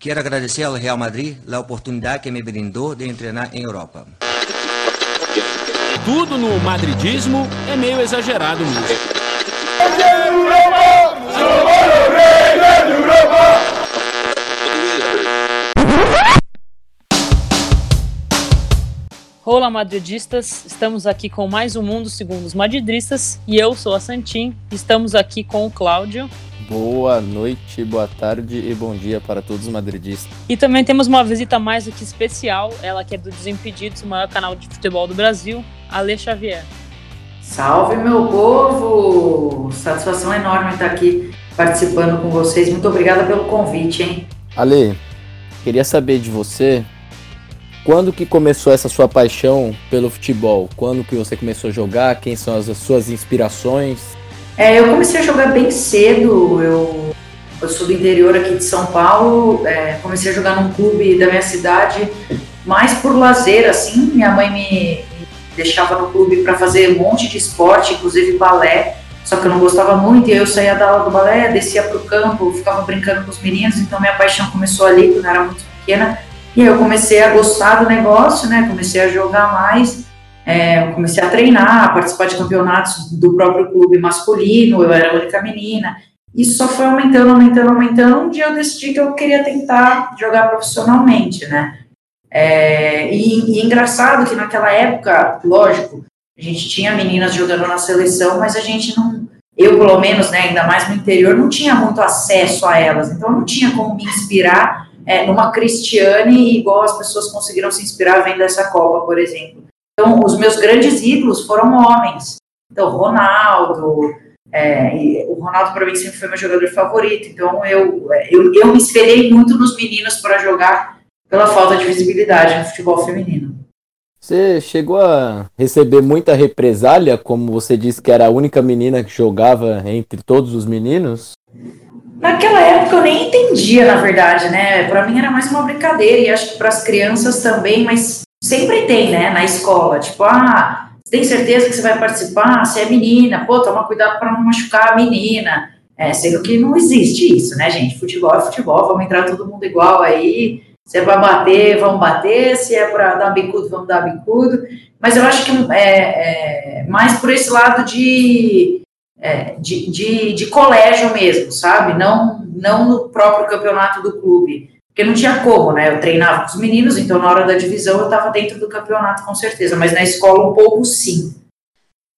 Quero agradecer ao Real Madrid a oportunidade que me brindou de treinar em Europa. Tudo no madridismo é meio exagerado mesmo. Olá, madridistas! Estamos aqui com mais um Mundo Segundo os Madridistas e eu sou a Santim. Estamos aqui com o Cláudio. Boa noite, boa tarde e bom dia para todos os madridistas. E também temos uma visita mais do que especial, ela que é do Desimpedidos, o maior canal de futebol do Brasil, Ale Xavier. Salve, meu povo! Satisfação enorme estar aqui participando com vocês. Muito obrigada pelo convite, hein? Ale, queria saber de você quando que começou essa sua paixão pelo futebol? Quando que você começou a jogar? Quem são as suas inspirações? É, eu comecei a jogar bem cedo. Eu, eu sou do interior aqui de São Paulo. É, comecei a jogar num clube da minha cidade, mais por lazer, assim. Minha mãe me, deixava no clube para fazer um monte de esporte, inclusive balé. Só que eu não gostava muito e eu saía da aula do balé, descia para o campo, ficava brincando com os meninos. Então minha paixão começou ali quando eu era muito pequena. E eu comecei a gostar do negócio, né? Comecei a jogar mais. É, comecei a treinar, a participar de campeonatos do próprio clube masculino, eu era a única menina. Isso só foi aumentando, aumentando, aumentando. Um dia eu decidi que eu queria tentar jogar profissionalmente, né? É, e, e engraçado que naquela época, lógico, a gente tinha meninas jogando na seleção, mas a gente não, eu pelo menos, né, ainda mais no interior, não tinha muito acesso a elas, então não tinha como me inspirar é, numa Cristiane igual as pessoas conseguiram se inspirar vendo essa Copa, por exemplo. Então, os meus grandes ídolos foram homens. Então, Ronaldo, é, o Ronaldo para mim sempre foi meu jogador favorito. Então, eu, eu, eu me espelhei muito nos meninos para jogar pela falta de visibilidade no futebol feminino. Você chegou a receber muita represália, como você disse que era a única menina que jogava entre todos os meninos? Naquela época eu nem entendia, na verdade, né? Para mim era mais uma brincadeira e acho que para as crianças também, mas sempre tem, né, na escola, tipo, ah, tem certeza que você vai participar? Você é menina, pô, toma cuidado para não machucar a menina. É, sendo que não existe isso, né, gente? Futebol é futebol, vamos entrar todo mundo igual aí. Se é para bater, vamos bater. Se é para dar bicudo, vamos dar bicudo. Mas eu acho que é, é mais por esse lado de, é, de, de, de colégio mesmo, sabe? Não, não no próprio campeonato do clube. Porque não tinha como, né? Eu treinava com os meninos, então na hora da divisão eu estava dentro do campeonato com certeza, mas na escola um pouco sim.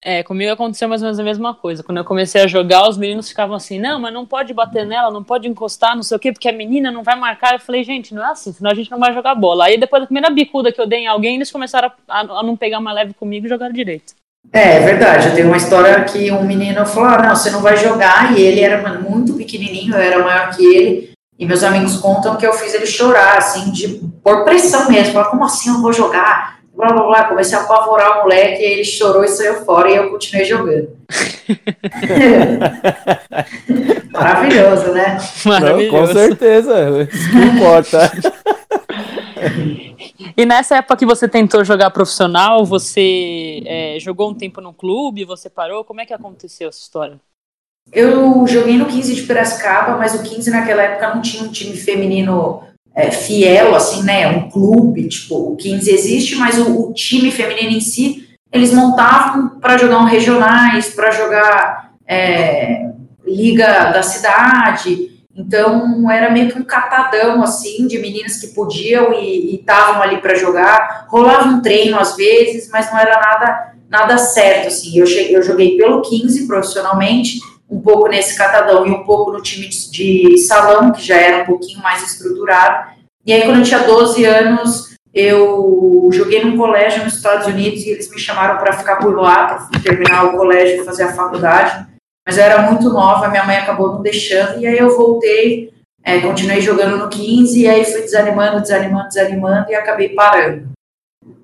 É, comigo aconteceu mais ou menos a mesma coisa. Quando eu comecei a jogar, os meninos ficavam assim: não, mas não pode bater nela, não pode encostar, não sei o quê, porque a menina não vai marcar. Eu falei: gente, não é assim, senão a gente não vai jogar bola. Aí depois da primeira bicuda que eu dei em alguém, eles começaram a, a não pegar mais leve comigo e jogaram direito. É, é verdade. Eu tenho uma história que um menino falou: ah, não, você não vai jogar. E ele era muito pequenininho, eu era maior que ele. E meus amigos contam que eu fiz ele chorar, assim, de, por pressão mesmo. Falar, como assim eu não vou jogar? Blá, blá, blá. Comecei a apavorar o moleque, e ele chorou e saiu fora, e eu continuei jogando. Maravilhoso, né? Maravilhoso. Não, com certeza, isso não importa. E nessa época que você tentou jogar profissional, você é, jogou um tempo no clube, você parou? Como é que aconteceu essa história? Eu joguei no 15 de Piracicaba, mas o 15 naquela época não tinha um time feminino é, fiel, assim, né? Um clube, tipo, o 15 existe, mas o, o time feminino em si, eles montavam para jogar um regionais, para jogar é, liga da cidade. Então era meio que um catadão assim de meninas que podiam e estavam ali para jogar. Rolava um treino às vezes, mas não era nada nada certo assim. Eu cheguei, eu joguei pelo 15 profissionalmente um pouco nesse catadão e um pouco no time de, de salão, que já era um pouquinho mais estruturado. E aí, quando eu tinha 12 anos, eu joguei num colégio nos Estados Unidos e eles me chamaram para ficar por lá, para terminar o colégio e fazer a faculdade. Mas eu era muito nova, minha mãe acabou não deixando, e aí eu voltei, é, continuei jogando no 15, e aí fui desanimando, desanimando, desanimando, e acabei parando.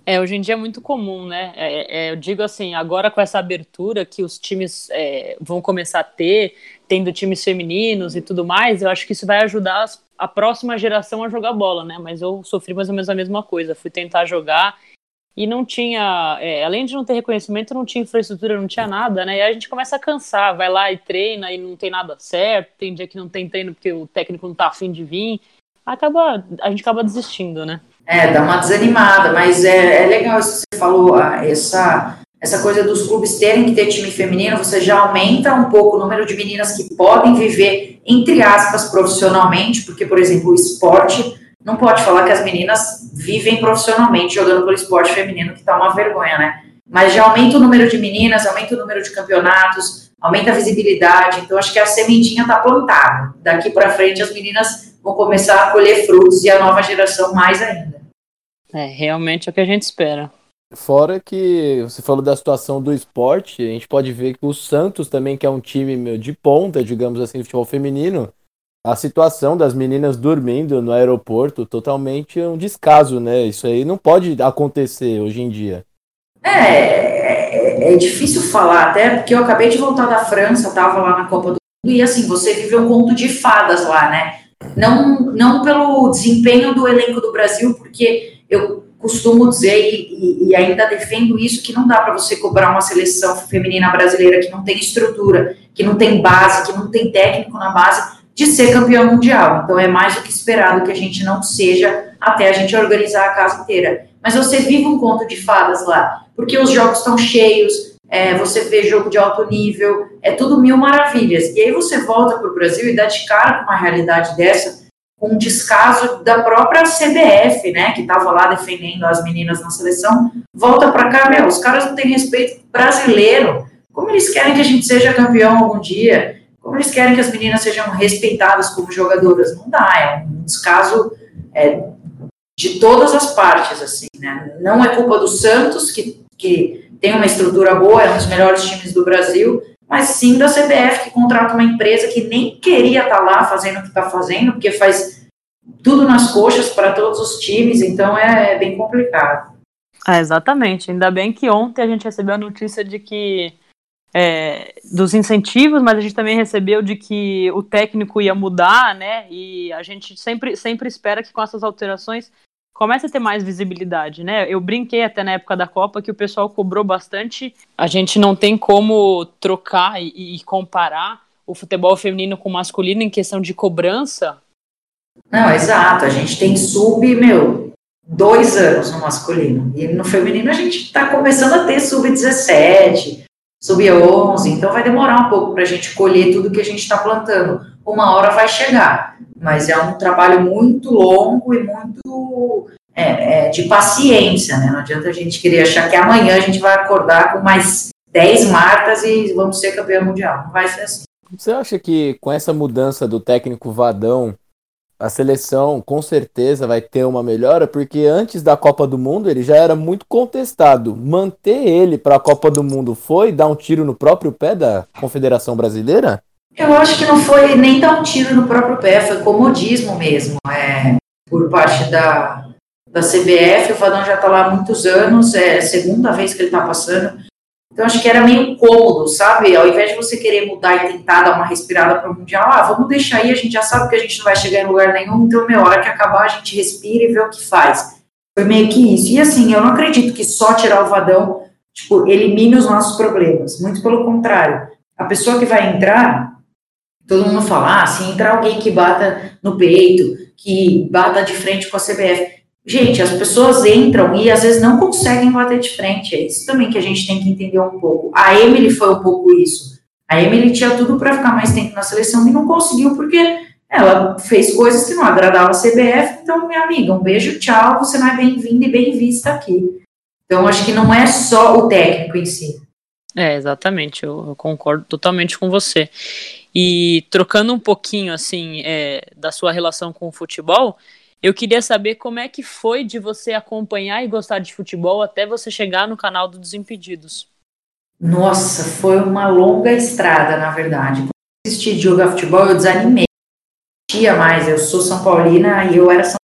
É, hoje em dia é muito comum, né? É, é, eu digo assim, agora com essa abertura que os times é, vão começar a ter, tendo times femininos e tudo mais, eu acho que isso vai ajudar a próxima geração a jogar bola, né? Mas eu sofri mais ou menos a mesma coisa. Fui tentar jogar e não tinha, é, além de não ter reconhecimento, não tinha infraestrutura, não tinha nada, né? E a gente começa a cansar, vai lá e treina e não tem nada certo, tem dia que não tem treino porque o técnico não tá afim de vir. acaba, a gente acaba desistindo, né? É, dá uma desanimada, mas é, é legal isso que você falou, essa, essa coisa dos clubes terem que ter time feminino, você já aumenta um pouco o número de meninas que podem viver, entre aspas, profissionalmente, porque, por exemplo, o esporte, não pode falar que as meninas vivem profissionalmente jogando pelo esporte feminino, que tá uma vergonha, né? Mas já aumenta o número de meninas, aumenta o número de campeonatos, aumenta a visibilidade, então acho que a sementinha tá plantada. Daqui para frente as meninas vão começar a colher frutos e a nova geração mais ainda. É, realmente é o que a gente espera. Fora que você falou da situação do esporte, a gente pode ver que o Santos também, que é um time de ponta, digamos assim, de futebol feminino, a situação das meninas dormindo no aeroporto totalmente um descaso, né? Isso aí não pode acontecer hoje em dia. É, é, é difícil falar, até porque eu acabei de voltar da França, estava lá na Copa do Mundo, e assim, você vive um conto de fadas lá, né? Não, não pelo desempenho do elenco do Brasil, porque eu costumo dizer e, e, ainda defendo isso que não dá para você cobrar uma seleção feminina brasileira que não tem estrutura, que não tem base, que não tem técnico na base de ser campeão mundial. Então é mais do que esperado que a gente não seja até a gente organizar a casa inteira. Mas você vive um conto de fadas lá, porque os jogos estão cheios, é, você vê jogo de alto nível, é tudo mil maravilhas. E aí você volta para o Brasil e dá de cara com uma realidade dessa com um descaso da própria CBF, né, que estava lá defendendo as meninas na seleção, volta para cá, meu, os caras não têm respeito brasileiro. Como eles querem que a gente seja campeão algum dia? Como eles querem que as meninas sejam respeitadas como jogadoras? Não dá, é um descaso é, de todas as partes, assim, né? Não é culpa do Santos, que, que tem uma estrutura boa, é um dos melhores times do Brasil, mas sim da CBF, que contrata uma empresa que nem queria estar tá lá fazendo o que está fazendo, porque faz tudo nas coxas para todos os times, então é, é bem complicado. É, exatamente. Ainda bem que ontem a gente recebeu a notícia de que é, dos incentivos, mas a gente também recebeu de que o técnico ia mudar, né? E a gente sempre, sempre espera que com essas alterações começa a ter mais visibilidade, né? Eu brinquei até na época da Copa que o pessoal cobrou bastante. A gente não tem como trocar e, e comparar o futebol feminino com o masculino em questão de cobrança. Não, exato. A gente tem sub, meu, dois anos no masculino. E no feminino a gente está começando a ter sub-17, sub-11. Então vai demorar um pouco para a gente colher tudo que a gente está plantando. Uma hora vai chegar mas é um trabalho muito longo e muito é, é, de paciência, né? Não adianta a gente querer achar que amanhã a gente vai acordar com mais 10 marcas e vamos ser campeão mundial. Não vai ser assim. Você acha que com essa mudança do técnico Vadão, a seleção com certeza vai ter uma melhora? Porque antes da Copa do Mundo ele já era muito contestado. Manter ele para a Copa do Mundo foi dar um tiro no próprio pé da Confederação Brasileira? Eu acho que não foi nem dar um tiro no próprio pé, foi comodismo mesmo, é, por parte da, da CBF. O Vadão já está lá há muitos anos, é a segunda vez que ele está passando. Então, acho que era meio cômodo, sabe? Ao invés de você querer mudar e tentar dar uma respirada para o Mundial, ah, vamos deixar aí, a gente já sabe que a gente não vai chegar em lugar nenhum, então, meu, hora que acabar, a gente respira e vê o que faz. Foi meio que isso. E assim, eu não acredito que só tirar o Vadão, tipo, elimine os nossos problemas. Muito pelo contrário. A pessoa que vai entrar, todo mundo fala, ah, se entrar alguém que bata no peito, que bata de frente com a CBF. Gente, as pessoas entram e às vezes não conseguem bater de frente. É isso também que a gente tem que entender um pouco. A Emily foi um pouco isso. A Emily tinha tudo para ficar mais tempo na seleção e não conseguiu porque ela fez coisas que não agradavam a CBF. Então, minha amiga, um beijo, tchau. Você não é bem-vinda e bem-vista aqui. Então, acho que não é só o técnico em si. É, exatamente. Eu, eu concordo totalmente com você. E trocando um pouquinho assim é, da sua relação com o futebol, eu queria saber como é que foi de você acompanhar e gostar de futebol até você chegar no canal do Desimpedidos. Nossa, foi uma longa estrada, na verdade. Quando eu assisti de jogar futebol, eu desanimei. Não mais, eu sou São Paulina e eu era São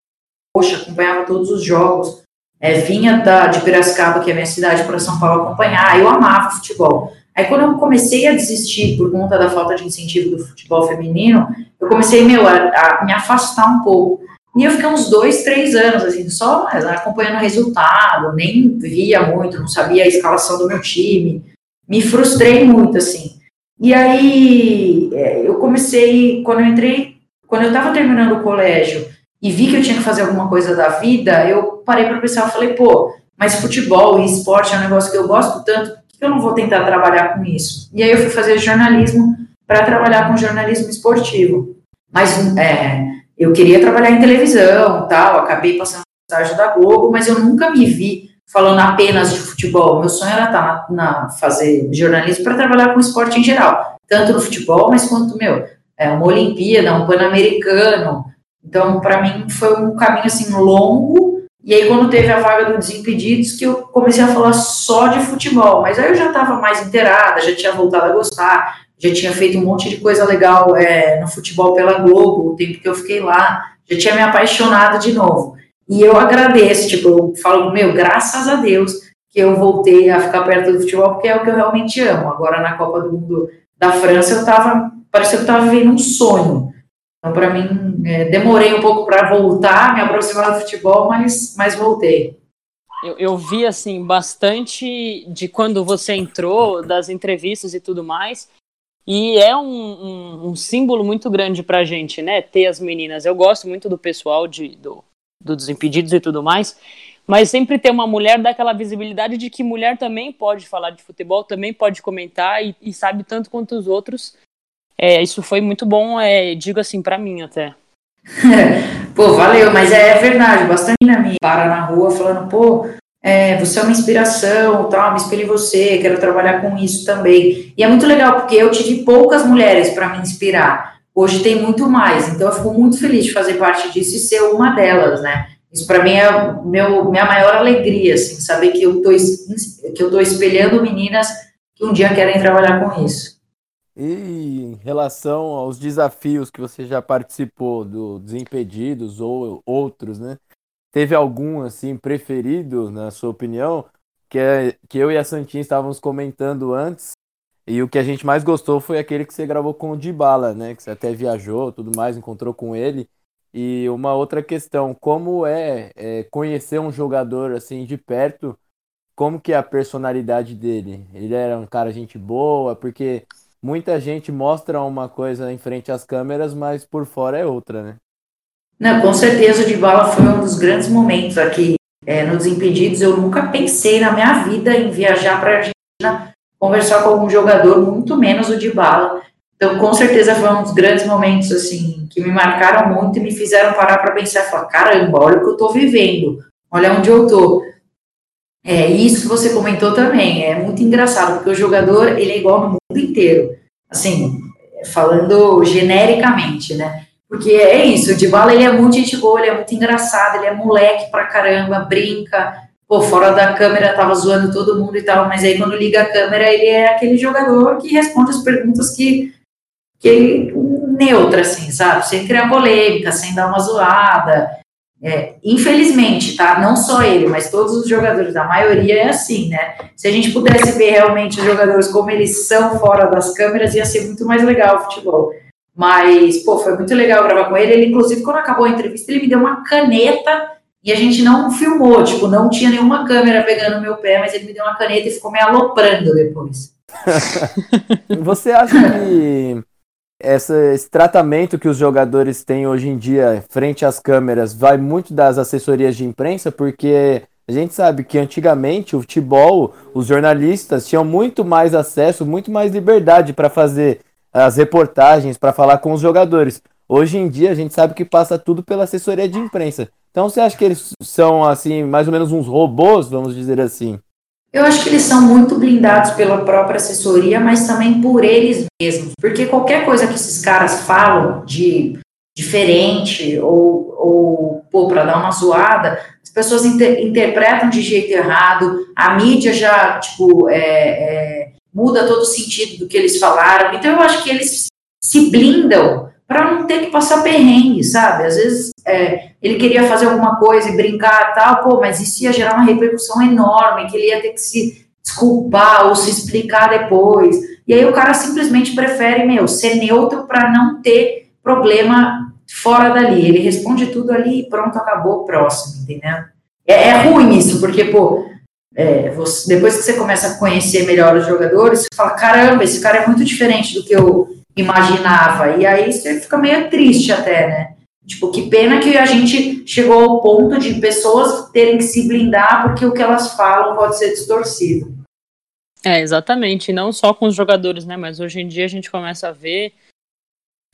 Poxa, acompanhava todos os jogos. É, vinha da, de Piracicaba, que é minha cidade, para São Paulo acompanhar. Eu amava futebol. Aí quando eu comecei a desistir por conta da falta de incentivo do futebol feminino, eu comecei, meu, a, a me afastar um pouco. E eu fiquei uns dois, três anos, assim, só acompanhando o resultado, nem via muito, não sabia a escalação do meu time. Me frustrei muito, assim. E aí, é, eu comecei, quando eu entrei, quando eu estava terminando o colégio, e vi que eu tinha que fazer alguma coisa da vida, eu parei para pensar, eu falei, pô, mas futebol e esporte é um negócio que eu gosto tanto, por que eu não vou tentar trabalhar com isso? E aí eu fui fazer jornalismo para trabalhar com jornalismo esportivo. Mas é, eu queria trabalhar em televisão, tal, acabei passando estágio da Globo, mas eu nunca me vi falando apenas de futebol. Meu sonho era estar na, na fazer jornalismo para trabalhar com esporte em geral, tanto no futebol, mas quanto meu, é, uma Olimpíada, um Pan-Americano. Então, para mim foi um caminho assim longo. E aí, quando teve a vaga do Desimpedidos, que eu comecei a falar só de futebol. Mas aí eu já estava mais inteirada, já tinha voltado a gostar, já tinha feito um monte de coisa legal é, no futebol pela Globo, o tempo que eu fiquei lá, já tinha me apaixonado de novo. E eu agradeço, tipo, eu falo, meu, graças a Deus que eu voltei a ficar perto do futebol, porque é o que eu realmente amo. Agora, na Copa do Mundo da França, eu tava, parecia que eu tava vivendo um sonho. Então, para mim, é, demorei um pouco para voltar, me aproximar do futebol, mas, mas voltei. Eu, eu, vi, assim, bastante de quando você entrou, das entrevistas e tudo mais, e é um, um, um símbolo muito grande pra gente, né, ter as meninas. Eu gosto muito do pessoal de, do, do Desimpedidos e tudo mais, mas sempre ter uma mulher dá aquela visibilidade de que mulher também pode falar de futebol, também pode comentar e, e sabe tanto quanto os outros. É, isso foi muito bom, é, digo assim, para mim até. pô, valeu, mas é verdade, bastante na minha para na rua falando, pô, é, você é uma inspiração, tal, me espelho em você, quero trabalhar com isso também. E é muito legal, porque eu tive poucas mulheres para me inspirar. Hoje tem muito mais, então eu fico muito feliz de fazer parte disso e ser uma delas, né? Isso para mim é meu, minha maior alegria, assim, saber que eu tô, que eu tô espelhando meninas que um dia querem trabalhar com isso. E em relação aos desafios que você já participou, do Desimpedidos ou outros, né? Teve algum, assim, preferido, na sua opinião? Que, é, que eu e a Santinha estávamos comentando antes, e o que a gente mais gostou foi aquele que você gravou com o Dybala, né? Que você até viajou, tudo mais, encontrou com ele. E uma outra questão, como é, é, conhecer um jogador assim de perto? Como que é a personalidade dele? Ele era um cara gente boa, porque muita gente mostra uma coisa em frente às câmeras, mas por fora é outra, né? Não, com certeza o Dybala foi um dos grandes momentos aqui é, no Desimpedidos. Eu nunca pensei na minha vida em viajar para a Argentina conversar com algum jogador, muito menos o de bala. Então, com certeza foi um dos grandes momentos, assim, que me marcaram muito e me fizeram parar para pensar, falar, caramba, olha o que eu estou vivendo, olha onde eu estou. É, isso que você comentou também, é muito engraçado, porque o jogador, ele é igual no mundo inteiro, assim, falando genericamente, né? Porque é isso, o Dybala, ele é muito gente boa, ele é muito engraçado, ele é moleque pra caramba, brinca, pô, fora da câmera tava zoando todo mundo e tal, mas aí quando liga a câmera, ele é aquele jogador que responde as perguntas que, que ele, neutra, assim, sabe? Sem criar polêmica, sem dar uma zoada. É, infelizmente, tá? Não só ele, mas todos os jogadores, a maioria é assim, né? Se a gente pudesse ver realmente os jogadores como eles são fora das câmeras, ia ser muito mais legal o futebol. Mas, pô, foi muito legal gravar com ele. Ele, inclusive, quando acabou a entrevista, ele me deu uma caneta e a gente não filmou, tipo, não tinha nenhuma câmera pegando meu pé, mas ele me deu uma caneta e ficou me aloprando depois. Você acha que essa, esse tratamento que os jogadores têm hoje em dia frente às câmeras vai muito das assessorias de imprensa? Porque a gente sabe que antigamente o futebol, os jornalistas tinham muito mais acesso, muito mais liberdade para fazer as reportagens, para falar com os jogadores. Hoje em dia a gente sabe que passa tudo pela assessoria de imprensa. Então você acha que eles são assim, mais ou menos uns robôs, vamos dizer assim? Eu acho que eles são muito blindados pela própria assessoria, mas também por eles mesmos. Porque qualquer coisa que esses caras falam de diferente ou, ou pô, para dar uma zoada, as pessoas inter interpretam de jeito errado, a mídia já, tipo, é, é, muda todo o sentido do que eles falaram. Então eu acho que eles se blindam para não ter que passar perrengue, sabe? Às vezes é, ele queria fazer alguma coisa e brincar tal, pô, mas isso ia gerar uma repercussão enorme, que ele ia ter que se desculpar ou se explicar depois. E aí o cara simplesmente prefere, meu, ser neutro para não ter problema fora dali. Ele responde tudo ali e pronto, acabou, próximo, entendeu? É, é ruim isso, porque, pô, é, você, depois que você começa a conhecer melhor os jogadores, você fala, caramba, esse cara é muito diferente do que eu imaginava. E aí você fica meio triste até, né? Tipo, que pena que a gente chegou ao ponto de pessoas terem que se blindar porque o que elas falam pode ser distorcido. É, exatamente. Não só com os jogadores, né? Mas hoje em dia a gente começa a ver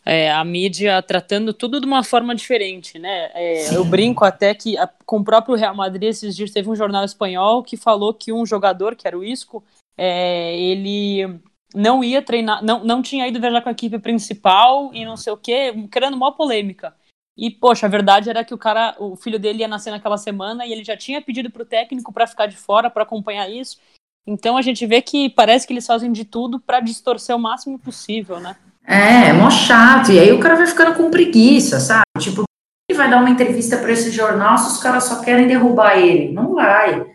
é, a mídia tratando tudo de uma forma diferente, né? É, eu brinco até que a, com o próprio Real Madrid esses dias teve um jornal espanhol que falou que um jogador, que era o Isco, é, ele não ia treinar, não, não tinha ido viajar com a equipe principal e não sei o quê, criando uma polêmica. E, poxa, a verdade era que o cara, o filho dele ia nascer naquela semana e ele já tinha pedido pro técnico para ficar de fora, para acompanhar isso. Então a gente vê que parece que eles fazem de tudo para distorcer o máximo possível, né? É, é mó chato. E aí o cara vai ficando com preguiça, sabe? Tipo, ele vai dar uma entrevista para esse jornal se os caras só querem derrubar ele? Não vai.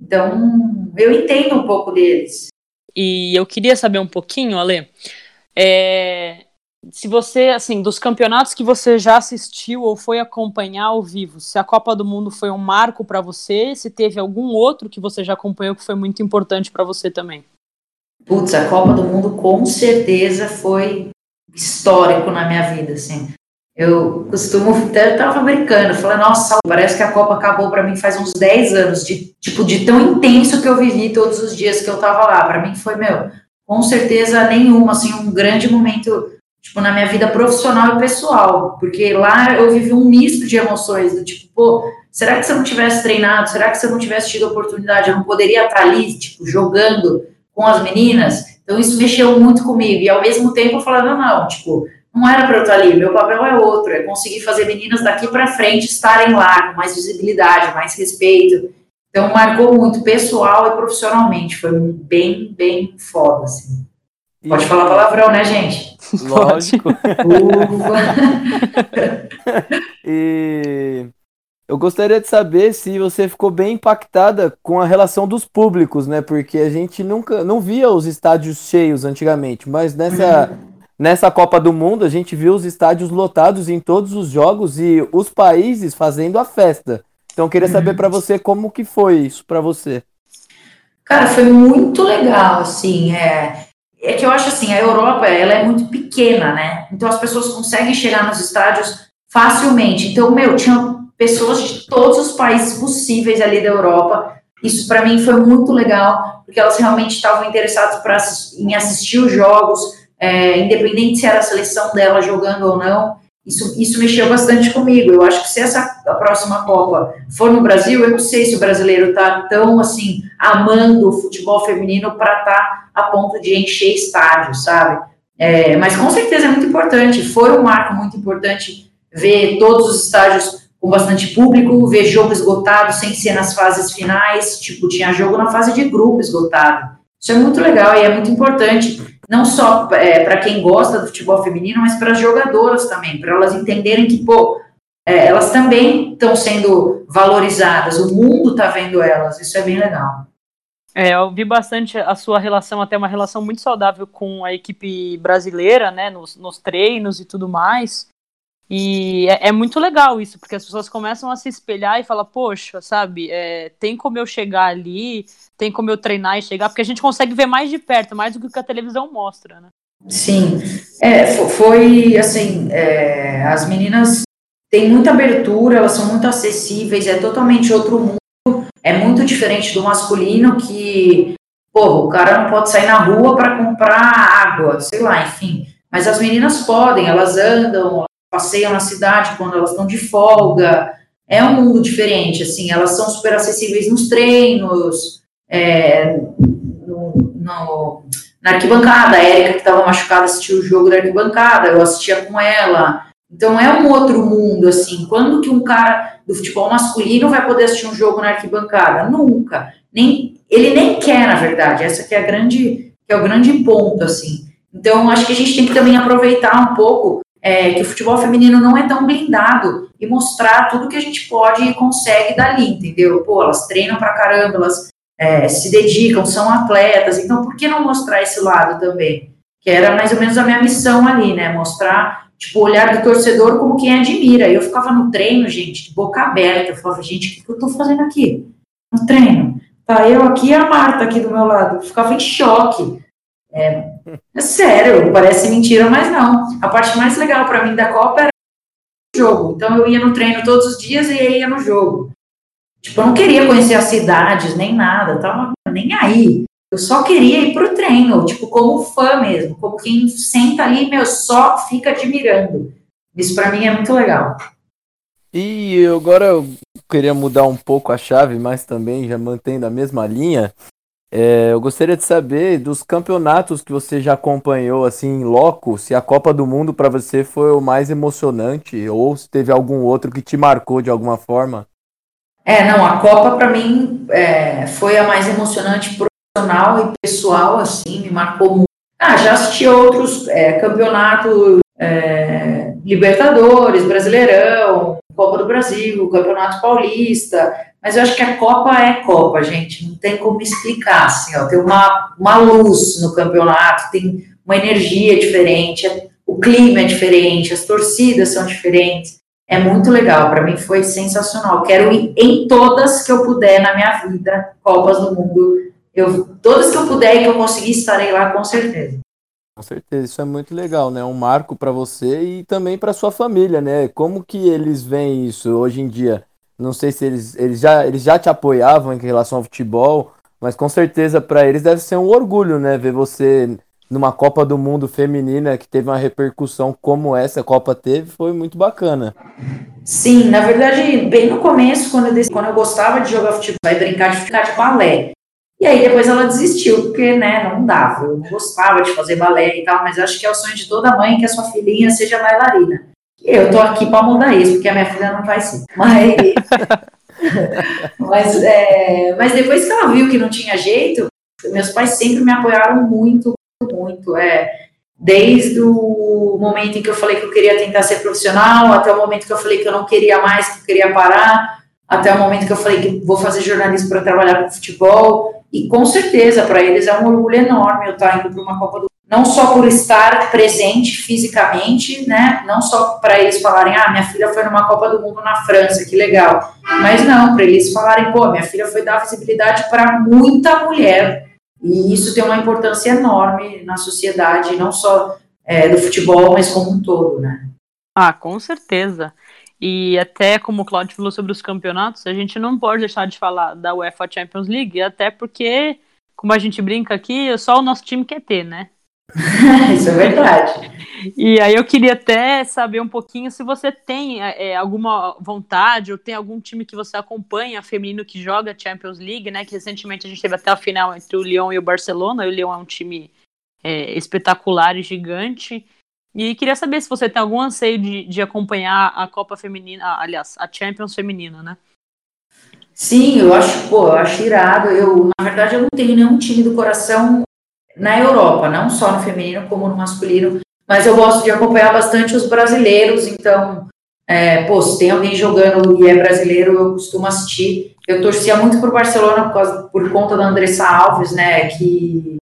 Então, eu entendo um pouco deles. E eu queria saber um pouquinho, Ale, é, se você, assim, dos campeonatos que você já assistiu ou foi acompanhar ao vivo, se a Copa do Mundo foi um marco para você, se teve algum outro que você já acompanhou que foi muito importante para você também. Putz, a Copa do Mundo com certeza foi histórico na minha vida, assim. Eu costumo, até tava brincando, falando, nossa, parece que a Copa acabou para mim faz uns 10 anos, de tipo, de tão intenso que eu vivi todos os dias que eu tava lá. Para mim foi, meu, com certeza nenhuma, assim, um grande momento, tipo, na minha vida profissional e pessoal, porque lá eu vivi um misto de emoções, do tipo, pô, será que se eu não tivesse treinado, será que se eu não tivesse tido oportunidade, eu não poderia estar ali, tipo, jogando com as meninas? Então isso mexeu muito comigo, e ao mesmo tempo eu falava, não, não, tipo, não era para eu estar ali, meu papel é outro, é conseguir fazer meninas daqui para frente estarem lá, com mais visibilidade, mais respeito. Então, marcou muito pessoal e profissionalmente, foi bem, bem foda, assim. Pode falar palavrão, né, gente? Lógico. e eu gostaria de saber se você ficou bem impactada com a relação dos públicos, né? Porque a gente nunca não via os estádios cheios antigamente, mas nessa uhum Nessa Copa do Mundo, a gente viu os estádios lotados em todos os jogos e os países fazendo a festa. Então, eu queria saber uhum. para você como que foi isso para você. Cara, foi muito legal, assim, é, é que eu acho assim, a Europa, ela é muito pequena, né? Então as pessoas conseguem chegar nos estádios facilmente. Então, meu, tinha pessoas de todos os países possíveis ali da Europa. Isso para mim foi muito legal, porque elas realmente estavam interessadas pra, em assistir os jogos, é, independente se era a seleção dela jogando ou não, isso, isso mexeu bastante comigo. Eu acho que se essa a próxima Copa for no Brasil, eu não sei se o brasileiro está tão assim amando o futebol feminino para estar tá a ponto de encher estádio, sabe? É, mas com certeza é muito importante. Foi um marco muito importante ver todos os estádios com bastante público, ver jogo esgotado sem ser nas fases finais. Tipo, tinha jogo na fase de grupo esgotado. Isso é muito legal e é muito importante não só é, para quem gosta do futebol feminino, mas para as jogadoras também, para elas entenderem que, pô, é, elas também estão sendo valorizadas, o mundo está vendo elas, isso é bem legal. É, eu vi bastante a sua relação, até uma relação muito saudável com a equipe brasileira, né, nos, nos treinos e tudo mais. E é, é, muito legal isso, porque as pessoas começam a se espelhar e falar, poxa, sabe, é, tem como eu chegar ali, tem como eu treinar e chegar, porque a gente consegue ver mais de perto, mais do que a televisão mostra, né? Sim, é, foi assim, é, as meninas têm muita abertura, elas são muito acessíveis, é totalmente outro mundo, é muito diferente do masculino que, pô, o cara não pode sair na rua para comprar água, sei lá, enfim. Mas as meninas podem, elas andam, passeiam na cidade quando elas estão de folga. É um mundo diferente, assim, elas são super acessíveis nos treinos, é, no, no, na arquibancada. A Erika, que estava machucada, assistiu o jogo da arquibancada, eu assistia com ela. Então é um outro mundo, assim. Quando que um cara do futebol masculino vai poder assistir um jogo na arquibancada? Nunca. Nem, ele nem quer, na verdade. Essa que é a grande, que é o grande ponto, assim. Então acho que a gente tem que também aproveitar um pouco é, que o futebol feminino não é tão blindado e mostrar tudo que a gente pode e consegue dali, entendeu? Pô, elas treinam pra caramba, elas é, se dedicam, são atletas, então por que não mostrar esse lado também? Que era mais ou menos a minha missão ali, né? Mostrar, tipo, o olhar do torcedor como quem admira. Eu ficava no treino, gente, de boca aberta, eu falava, gente, o que eu tô fazendo aqui? No treino. Tá eu aqui e a Marta aqui do meu lado. Eu ficava em choque. É, é sério, parece mentira, mas não. A parte mais legal para mim da Copa era jogo. Então eu ia no treino todos os dias e ia no jogo. Tipo, eu não queria conhecer as cidades, nem nada, tava nem aí. Eu só queria ir pro treino, tipo, como fã mesmo, como quem senta ali, meu, só fica admirando. Isso para mim é muito legal. E agora eu queria mudar um pouco a chave, mas também já mantendo a mesma linha. É, eu gostaria de saber dos campeonatos que você já acompanhou assim em loco, se a Copa do Mundo para você foi o mais emocionante ou se teve algum outro que te marcou de alguma forma. É, não, a Copa para mim é, foi a mais emocionante profissional e pessoal, assim, me marcou muito. Ah, já assisti outros é, campeonatos, é, Libertadores, Brasileirão, Copa do Brasil, Campeonato Paulista, mas eu acho que a Copa é Copa, gente, não tem como explicar, assim, ó, tem uma, uma luz no campeonato, tem uma energia diferente, o clima é diferente, as torcidas são diferentes, é muito legal, para mim foi sensacional, quero ir em todas que eu puder na minha vida, Copas do Mundo, eu, todas que eu puder e que eu conseguir estarei lá com certeza. Com certeza, isso é muito legal, né? Um marco para você e também para sua família, né? Como que eles veem isso hoje em dia? Não sei se eles, eles, já, eles já te apoiavam em relação ao futebol, mas com certeza para eles deve ser um orgulho, né? Ver você numa Copa do Mundo feminina que teve uma repercussão como essa Copa teve, foi muito bacana. Sim, na verdade, bem no começo, quando eu, quando eu gostava de jogar futebol e brincar de ficar de balé, e aí depois ela desistiu, porque, né, não dava. Eu não gostava de fazer balé e tal, mas acho que é o sonho de toda mãe que a sua filhinha seja bailarina. Eu tô aqui para mudar isso, porque a minha filha não vai ser. Mas, mas, é, mas depois que ela viu que não tinha jeito, meus pais sempre me apoiaram muito, muito. É, desde o momento em que eu falei que eu queria tentar ser profissional, até o momento que eu falei que eu não queria mais, que eu queria parar, até o momento que eu falei que vou fazer jornalismo para trabalhar com futebol. E com certeza, para eles é um orgulho enorme eu estar indo para uma Copa do não só por estar presente fisicamente, né? Não só para eles falarem, ah, minha filha foi numa Copa do Mundo na França, que legal. Mas não, para eles falarem, pô, minha filha foi dar visibilidade para muita mulher. E isso tem uma importância enorme na sociedade, não só é, do futebol, mas como um todo, né? Ah, com certeza. E até como o Claudio falou sobre os campeonatos, a gente não pode deixar de falar da UEFA Champions League, até porque, como a gente brinca aqui, só o nosso time quer ter, né? Isso é verdade. E aí eu queria até saber um pouquinho se você tem é, alguma vontade ou tem algum time que você acompanha feminino que joga Champions League, né? Que recentemente a gente teve até a final entre o Lyon e o Barcelona. O Lyon é um time é, espetacular e gigante. E queria saber se você tem algum anseio de, de acompanhar a Copa Feminina, aliás, a Champions Feminina, né? Sim, eu acho, pô, eu acho irado. Eu, na verdade, eu não tenho nenhum time do coração na Europa, não só no feminino como no masculino, mas eu gosto de acompanhar bastante os brasileiros, então, é, pô, se tem alguém jogando e é brasileiro, eu costumo assistir. Eu torcia muito por Barcelona por, causa, por conta da Andressa Alves, né, que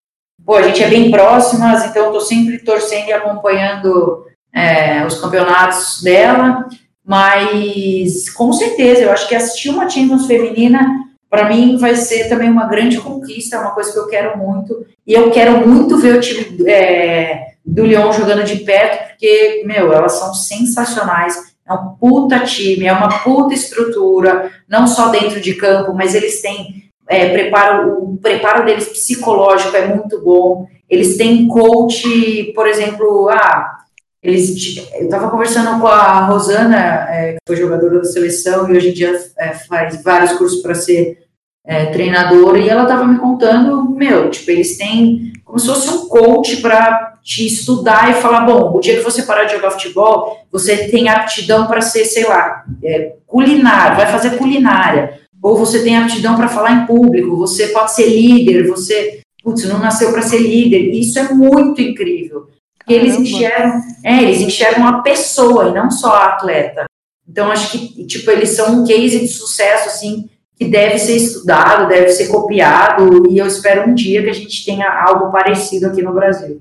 pô, a gente é bem próximas, então eu tô sempre torcendo e acompanhando é, os campeonatos dela, mas com certeza, eu acho que assistir uma Champions feminina, para mim, vai ser também uma grande conquista, é uma coisa que eu quero muito, e eu quero muito ver o time é, do Lyon jogando de perto, porque, meu, elas são sensacionais, é um puta time, é uma puta estrutura, não só dentro de campo, mas eles têm é, preparo, o preparo deles psicológico é muito bom. Eles têm coach, por exemplo, ah, eles, eu estava conversando com a Rosana, é, que foi jogadora da seleção e hoje em dia é, faz vários cursos para ser é, treinadora, e ela estava me contando, meu, tipo, eles têm como se fosse um coach para te estudar e falar, bom, o dia que você parar de jogar futebol, você tem aptidão para ser, sei lá, é, vai fazer culinária ou você tem aptidão para falar em público, você pode ser líder, você, putz, não nasceu para ser líder. Isso é muito incrível. Eles enxergam, é, eles enxergam a pessoa e não só a atleta. Então acho que tipo eles são um case de sucesso assim que deve ser estudado, deve ser copiado e eu espero um dia que a gente tenha algo parecido aqui no Brasil.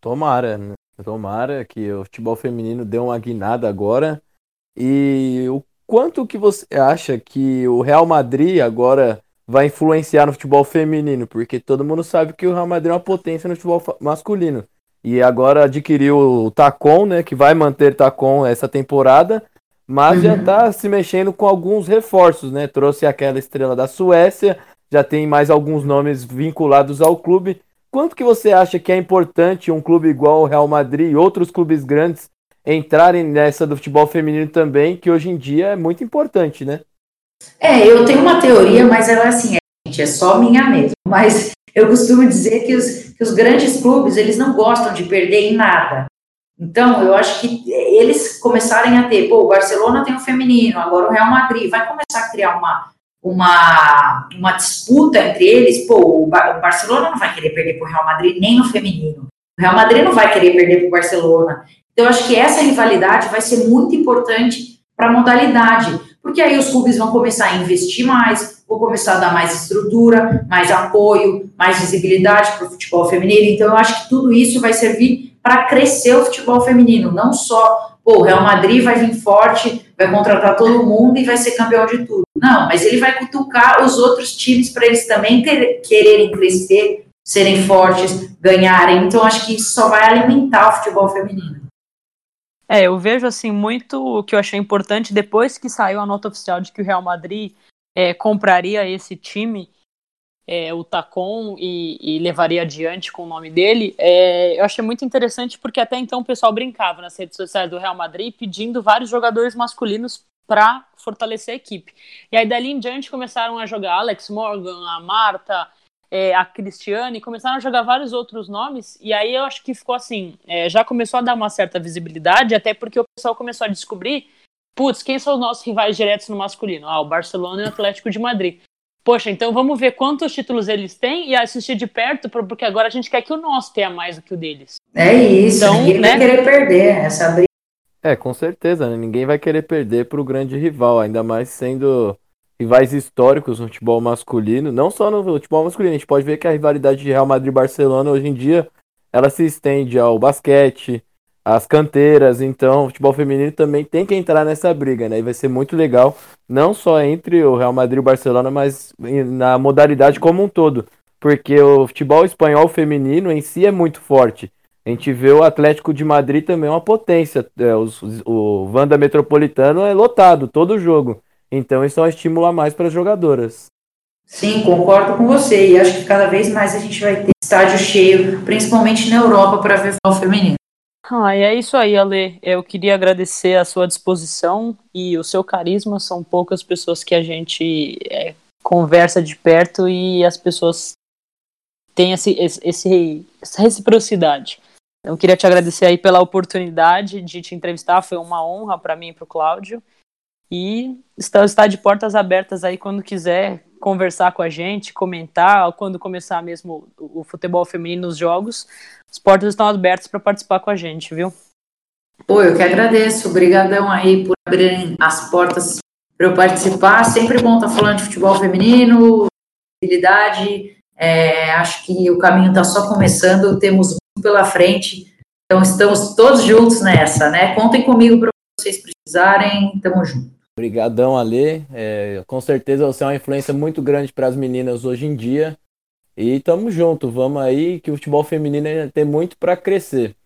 Tomara, né? tomara que o futebol feminino dê uma guinada agora e o quanto que você acha que o Real Madrid agora vai influenciar no futebol feminino? Porque todo mundo sabe que o Real Madrid é uma potência no futebol masculino. E agora adquiriu o Tacon, né, que vai manter Tacon essa temporada, mas uhum. já está se mexendo com alguns reforços, né? Trouxe aquela estrela da Suécia, já tem mais alguns nomes vinculados ao clube. Quanto que você acha que é importante um clube igual o Real Madrid e outros clubes grandes entrarem nessa do futebol feminino também, que hoje em dia é muito importante, né? É, eu tenho uma teoria, mas ela assim, é, gente, é só minha mesmo. Mas eu costumo dizer que os, que os grandes clubes, eles não gostam de perder em nada. Então, eu acho que eles começarem a ter, pô, o Barcelona tem o feminino, agora o Real Madrid, vai começar a criar uma, uma, uma disputa entre eles, pô, o, Barcelona não vai querer perder para o Real Madrid nem no feminino. O Real Madrid não vai querer perder para o Barcelona. Então, eu acho que essa rivalidade vai ser muito importante para a modalidade, porque aí os clubes vão começar a investir mais, vão começar a dar mais estrutura, mais apoio, mais visibilidade para o futebol feminino. Então, eu acho que tudo isso vai servir para crescer o futebol feminino, não só, pô, o Real Madrid vai vir forte, vai contratar todo mundo e vai ser campeão de tudo. Não, mas ele vai cutucar os outros times para eles também ter, quererem crescer, serem fortes, ganharem. Então, acho que isso só vai alimentar o futebol feminino. É, eu vejo assim muito o que eu achei importante depois que saiu a nota oficial de que o Real Madrid é, compraria esse time, é, o Tacon, e, e, levaria adiante com o nome dele. É, eu achei muito interessante porque até então o pessoal brincava nas redes sociais do Real Madrid pedindo vários jogadores masculinos para fortalecer a equipe. E aí dali em diante começaram a jogar Alex Morgan, a Marta, é, a Cristiane, começaram a jogar vários outros nomes, e aí eu acho que ficou assim, é, já começou a dar uma certa visibilidade, até porque o pessoal começou a descobrir, putz, quem são os nossos rivais diretos no masculino? Ah, o Barcelona e o Atlético de Madrid. Poxa, então vamos ver quantos títulos eles têm e assistir de perto, porque agora a gente quer que o nosso tenha mais do que o deles. É isso, então, ninguém né? vai querer perder essa briga. É, com certeza, né? ninguém vai querer perder para o grande rival, ainda mais sendo rivais históricos no futebol masculino, não só no futebol masculino, a gente pode ver que a rivalidade de Real Madrid e Barcelona hoje em dia ela se estende ao basquete, às canteiras, então o futebol feminino também tem que entrar nessa briga, né? E vai ser muito legal, não só entre o Real Madrid e o Barcelona, mas na modalidade como um todo, porque o futebol espanhol feminino em si é muito forte. A gente vê o Atlético de Madrid também é uma potência. É, os, o Wanda Metropolitano é lotado todo jogo. Então isso é um estímulo a mais para as jogadoras. Sim, concordo com você. E acho que cada vez mais a gente vai ter estádio cheio, principalmente na Europa, para ver futebol feminino. Ah, e é isso aí, Ale. Eu queria agradecer a sua disposição e o seu carisma. São poucas pessoas que a gente é, conversa de perto e as pessoas têm esse, esse, essa reciprocidade. Eu queria te agradecer aí pela oportunidade de te entrevistar. Foi uma honra para mim e para o Cláudio. E está, está de portas abertas aí quando quiser conversar com a gente, comentar, quando começar mesmo o, futebol feminino nos jogos, as portas estão abertas para participar com a gente, viu? Pô, eu que agradeço. Obrigadão aí por abrirem as portas para eu participar. Sempre bom estar falando de futebol feminino, habilidade. É, acho que o caminho está só começando, temos muito pela frente. Então estamos todos juntos nessa, né? Contem comigo para vocês precisarem. Tamo junto. Obrigadão, Ale. É, com certeza você é uma influência muito grande para as meninas hoje em dia. E tamo junto, vamos aí que o futebol feminino ainda tem muito para crescer.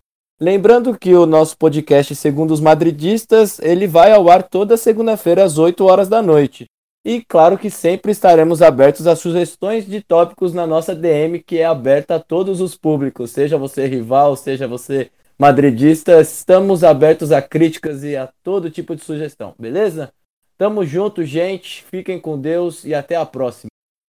Lembrando que o nosso podcast Segundo os Madridistas, ele vai ao ar toda segunda-feira às 8 horas da noite. E claro que sempre estaremos abertos a sugestões de tópicos na nossa DM, que é aberta a todos os públicos, seja você rival, seja você madridista, estamos abertos a críticas e a todo tipo de sugestão, beleza? Tamo junto, gente. Fiquem com Deus e até a próxima.